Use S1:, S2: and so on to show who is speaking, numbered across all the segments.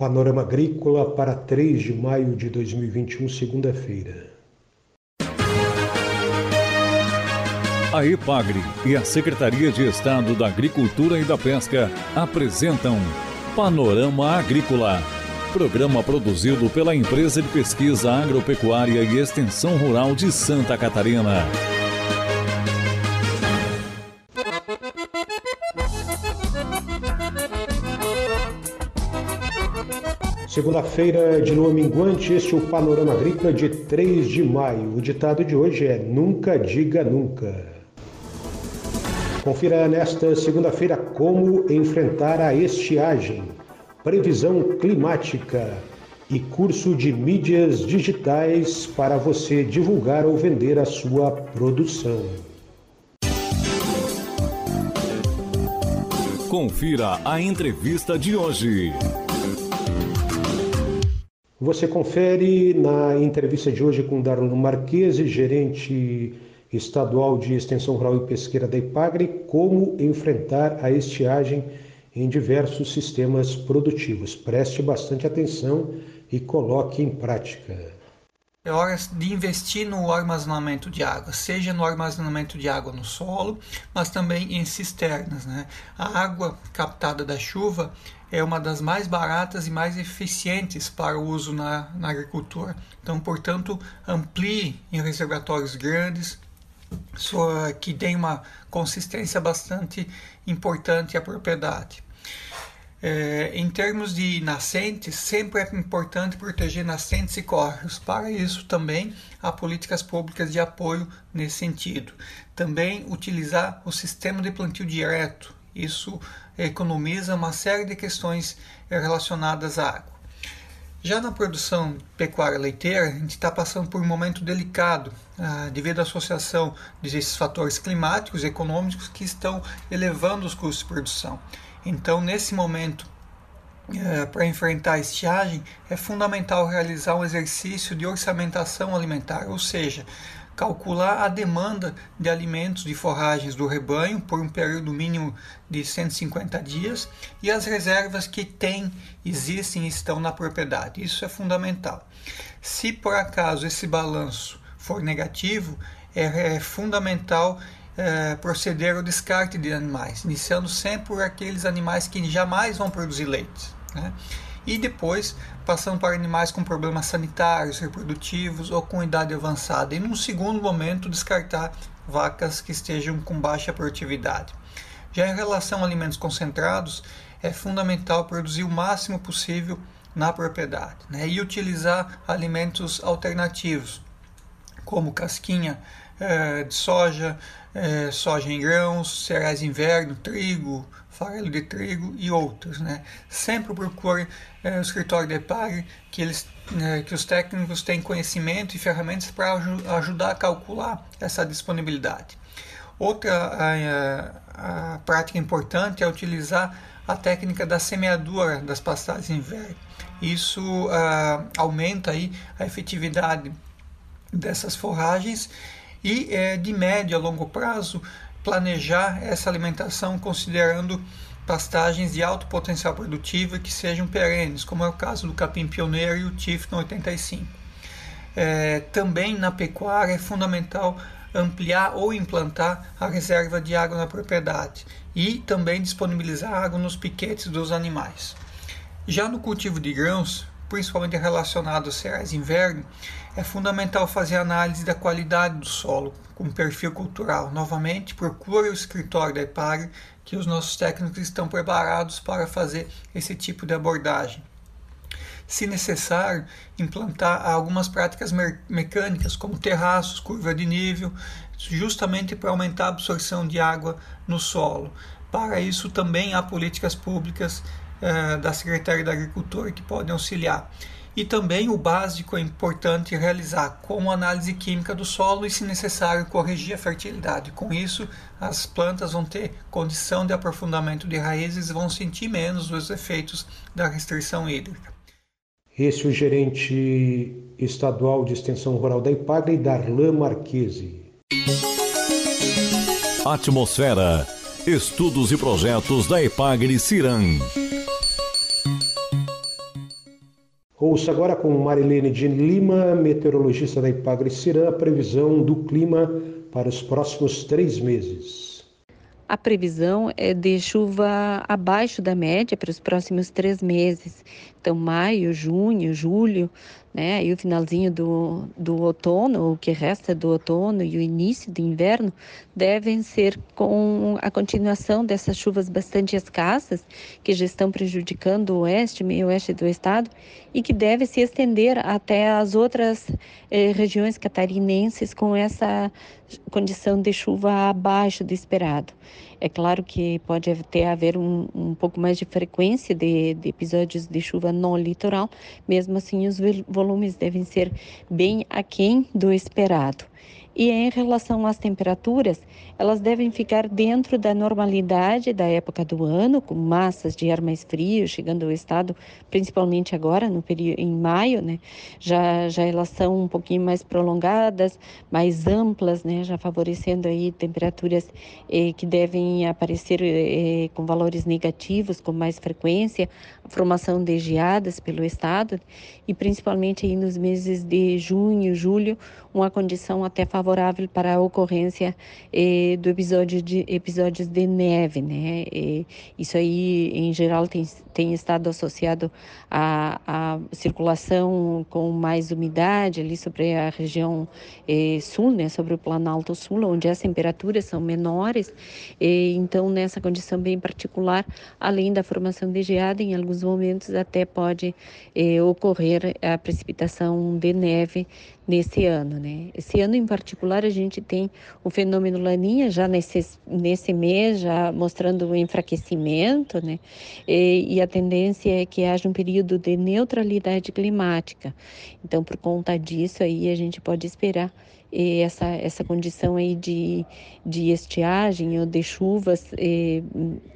S1: Panorama Agrícola para 3 de maio de 2021, segunda-feira.
S2: A EPAGRE e a Secretaria de Estado da Agricultura e da Pesca apresentam Panorama Agrícola, programa produzido pela Empresa de Pesquisa Agropecuária e Extensão Rural de Santa Catarina.
S1: Segunda-feira de lua minguante, este é o Panorama Agrícola de 3 de maio. O ditado de hoje é Nunca diga nunca. Confira nesta segunda-feira como enfrentar a estiagem, previsão climática e curso de mídias digitais para você divulgar ou vender a sua produção.
S2: Confira a entrevista de hoje.
S1: Você confere na entrevista de hoje com Darlon Marquese, gerente estadual de extensão rural e pesqueira da IPAGRE, como enfrentar a estiagem em diversos sistemas produtivos. Preste bastante atenção e coloque em prática.
S3: É hora de investir no armazenamento de água, seja no armazenamento de água no solo, mas também em cisternas. Né? A água captada da chuva é uma das mais baratas e mais eficientes para o uso na, na agricultura. Então, portanto, amplie em reservatórios grandes, que tem uma consistência bastante importante à propriedade. É, em termos de nascentes, sempre é importante proteger nascentes e córregos. Para isso, também há políticas públicas de apoio nesse sentido. Também utilizar o sistema de plantio direto. Isso economiza uma série de questões relacionadas à água. Já na produção pecuária leiteira, a gente está passando por um momento delicado ah, devido à associação desses fatores climáticos e econômicos que estão elevando os custos de produção. Então, nesse momento, eh, para enfrentar a estiagem, é fundamental realizar um exercício de orçamentação alimentar, ou seja, calcular a demanda de alimentos de forragens do rebanho por um período mínimo de 150 dias e as reservas que tem, existem e estão na propriedade. Isso é fundamental. Se por acaso esse balanço for negativo, é, é fundamental é, proceder ao descarte de animais, iniciando sempre por aqueles animais que jamais vão produzir leite. Né? E depois passando para animais com problemas sanitários, reprodutivos ou com idade avançada, e num segundo momento descartar vacas que estejam com baixa produtividade. Já em relação a alimentos concentrados, é fundamental produzir o máximo possível na propriedade né? e utilizar alimentos alternativos, como casquinha é, de soja, é, soja em grãos, cereais de inverno, trigo, farelo de trigo e outros. Né? Sempre procure é, o escritório de PAG que, eles, é, que os técnicos têm conhecimento e ferramentas para ajudar a calcular essa disponibilidade. Outra a, a prática importante é utilizar a técnica da semeadura das pastagens em inverno. Isso uh, aumenta aí a efetividade dessas forragens e é, de médio a longo prazo planejar essa alimentação considerando pastagens de alto potencial produtivo que sejam perenes, como é o caso do capim pioneiro e o Tifton 85. É, também na pecuária é fundamental ampliar ou implantar a reserva de água na propriedade e também disponibilizar água nos piquetes dos animais. Já no cultivo de grãos, principalmente relacionado aos cereais de inverno, é fundamental fazer análise da qualidade do solo com perfil cultural. Novamente, procure o escritório da EPAG, que os nossos técnicos estão preparados para fazer esse tipo de abordagem. Se necessário, implantar algumas práticas mecânicas, como terraços, curva de nível, justamente para aumentar a absorção de água no solo. Para isso, também há políticas públicas eh, da Secretaria da Agricultura que podem auxiliar. E também o básico é importante realizar, como análise química do solo e, se necessário, corrigir a fertilidade. Com isso, as plantas vão ter condição de aprofundamento de raízes e vão sentir menos os efeitos da restrição hídrica.
S1: Esse é o gerente estadual de extensão rural da IPAGRE, Darlan Marquese.
S2: Atmosfera. Estudos e projetos da IPAGRE Ciran.
S1: Ouça agora com Marilene de Lima, meteorologista da Ipagre Cirã, a previsão do clima para os próximos três meses.
S4: A previsão é de chuva abaixo da média para os próximos três meses. Então, maio, junho, julho, né? E o finalzinho do, do outono, o que resta do outono e o início do inverno devem ser com a continuação dessas chuvas bastante escassas que já estão prejudicando o oeste, meio oeste do estado e que deve se estender até as outras eh, regiões catarinenses com essa condição de chuva abaixo do esperado. É claro que pode ter haver um, um pouco mais de frequência de, de episódios de chuva no litoral, mesmo assim os volumes devem ser bem aquém do esperado. E em relação às temperaturas, elas devem ficar dentro da normalidade da época do ano, com massas de ar mais frio chegando ao estado, principalmente agora, no período em maio, né? Já, já elas são um pouquinho mais prolongadas, mais amplas, né? Já favorecendo aí temperaturas eh, que devem aparecer eh, com valores negativos com mais frequência, a formação de geadas pelo estado e principalmente aí nos meses de junho, julho, uma condição até favorável para a ocorrência eh, do episódio de episódios de neve, né? E isso aí, em geral, tem, tem estado associado à, à circulação com mais umidade ali sobre a região eh, sul, né? Sobre o Planalto Sul, onde as temperaturas são menores. E, então, nessa condição bem particular, além da formação de geada, em alguns momentos até pode eh, ocorrer a precipitação de neve nesse ano, né? Esse ano em particular a gente tem o fenômeno Laninha já nesse, nesse mês, já mostrando o enfraquecimento, né? E, e a tendência é que haja um período de neutralidade climática. Então, por conta disso aí a gente pode esperar essa, essa condição aí de, de estiagem ou de chuvas eh,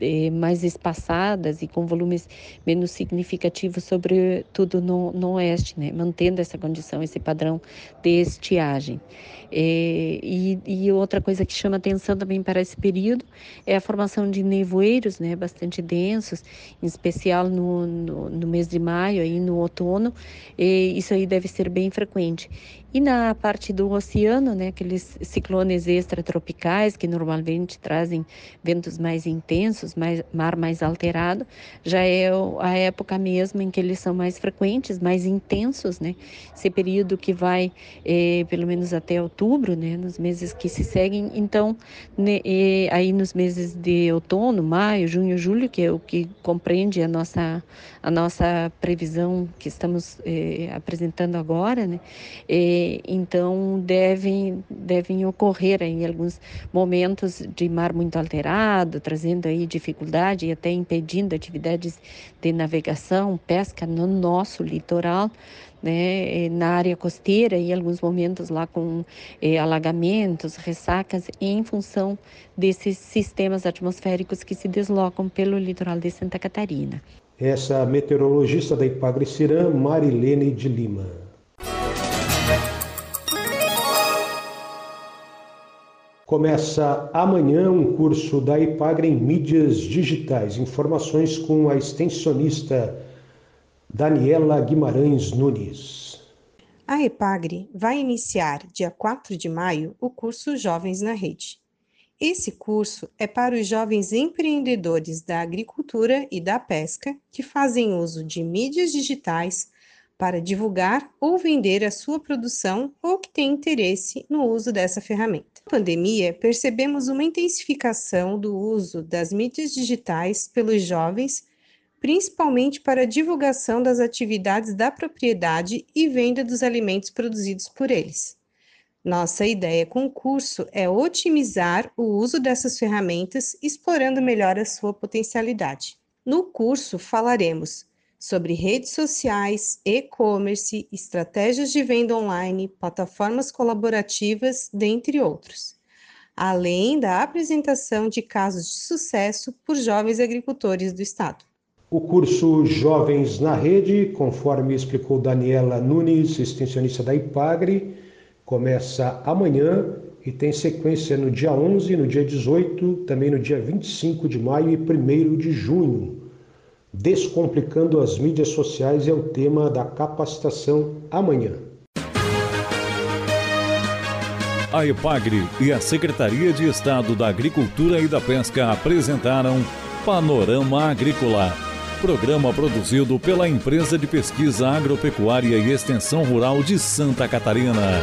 S4: eh, mais espaçadas e com volumes menos significativos, sobretudo no, no oeste, né? mantendo essa condição, esse padrão de estiagem. É, e, e, outra coisa que chama atenção também para esse período é a formação de nevoeiros, né, bastante densos, em especial no, no, no mês de maio e no outono. Isso aí deve ser bem frequente. E na parte do oceano, né, aqueles ciclones extratropicais que normalmente trazem ventos mais intensos, mais, mar mais alterado, já é a época mesmo em que eles são mais frequentes, mais intensos, né? Esse período que vai eh, pelo menos até outubro, né, nos meses que se seguem. Então, né, aí nos meses de outono, maio, junho, julho, que é o que compreende a nossa a nossa previsão que estamos eh, apresentando agora, né? Eh, então devem devem ocorrer em alguns momentos de mar muito alterado, trazendo aí dificuldade e até impedindo atividades de navegação, pesca no nosso litoral né, eh, na área costeira e alguns momentos lá com eh, alagamentos, ressacas, em função desses sistemas atmosféricos que se deslocam pelo litoral de Santa Catarina.
S1: Essa meteorologista da Ipagre Marilene de Lima. Começa amanhã um curso da Ipagre em mídias digitais. Informações com a extensionista Daniela Guimarães Nunes.
S5: A EPAGRE vai iniciar, dia 4 de maio, o curso Jovens na Rede. Esse curso é para os jovens empreendedores da agricultura e da pesca que fazem uso de mídias digitais para divulgar ou vender a sua produção ou que têm interesse no uso dessa ferramenta. Na pandemia, percebemos uma intensificação do uso das mídias digitais pelos jovens principalmente para a divulgação das atividades da propriedade e venda dos alimentos produzidos por eles. Nossa ideia com o curso é otimizar o uso dessas ferramentas, explorando melhor a sua potencialidade. No curso falaremos sobre redes sociais, e-commerce, estratégias de venda online, plataformas colaborativas, dentre outros, além da apresentação de casos de sucesso por jovens agricultores do estado.
S1: O curso Jovens na Rede, conforme explicou Daniela Nunes, extensionista da IPAGRE, começa amanhã e tem sequência no dia 11, no dia 18, também no dia 25 de maio e 1 de junho. Descomplicando as mídias sociais é o tema da capacitação amanhã.
S2: A EPAGRE e a Secretaria de Estado da Agricultura e da Pesca apresentaram Panorama Agrícola, programa produzido pela Empresa de Pesquisa Agropecuária e Extensão Rural de Santa Catarina.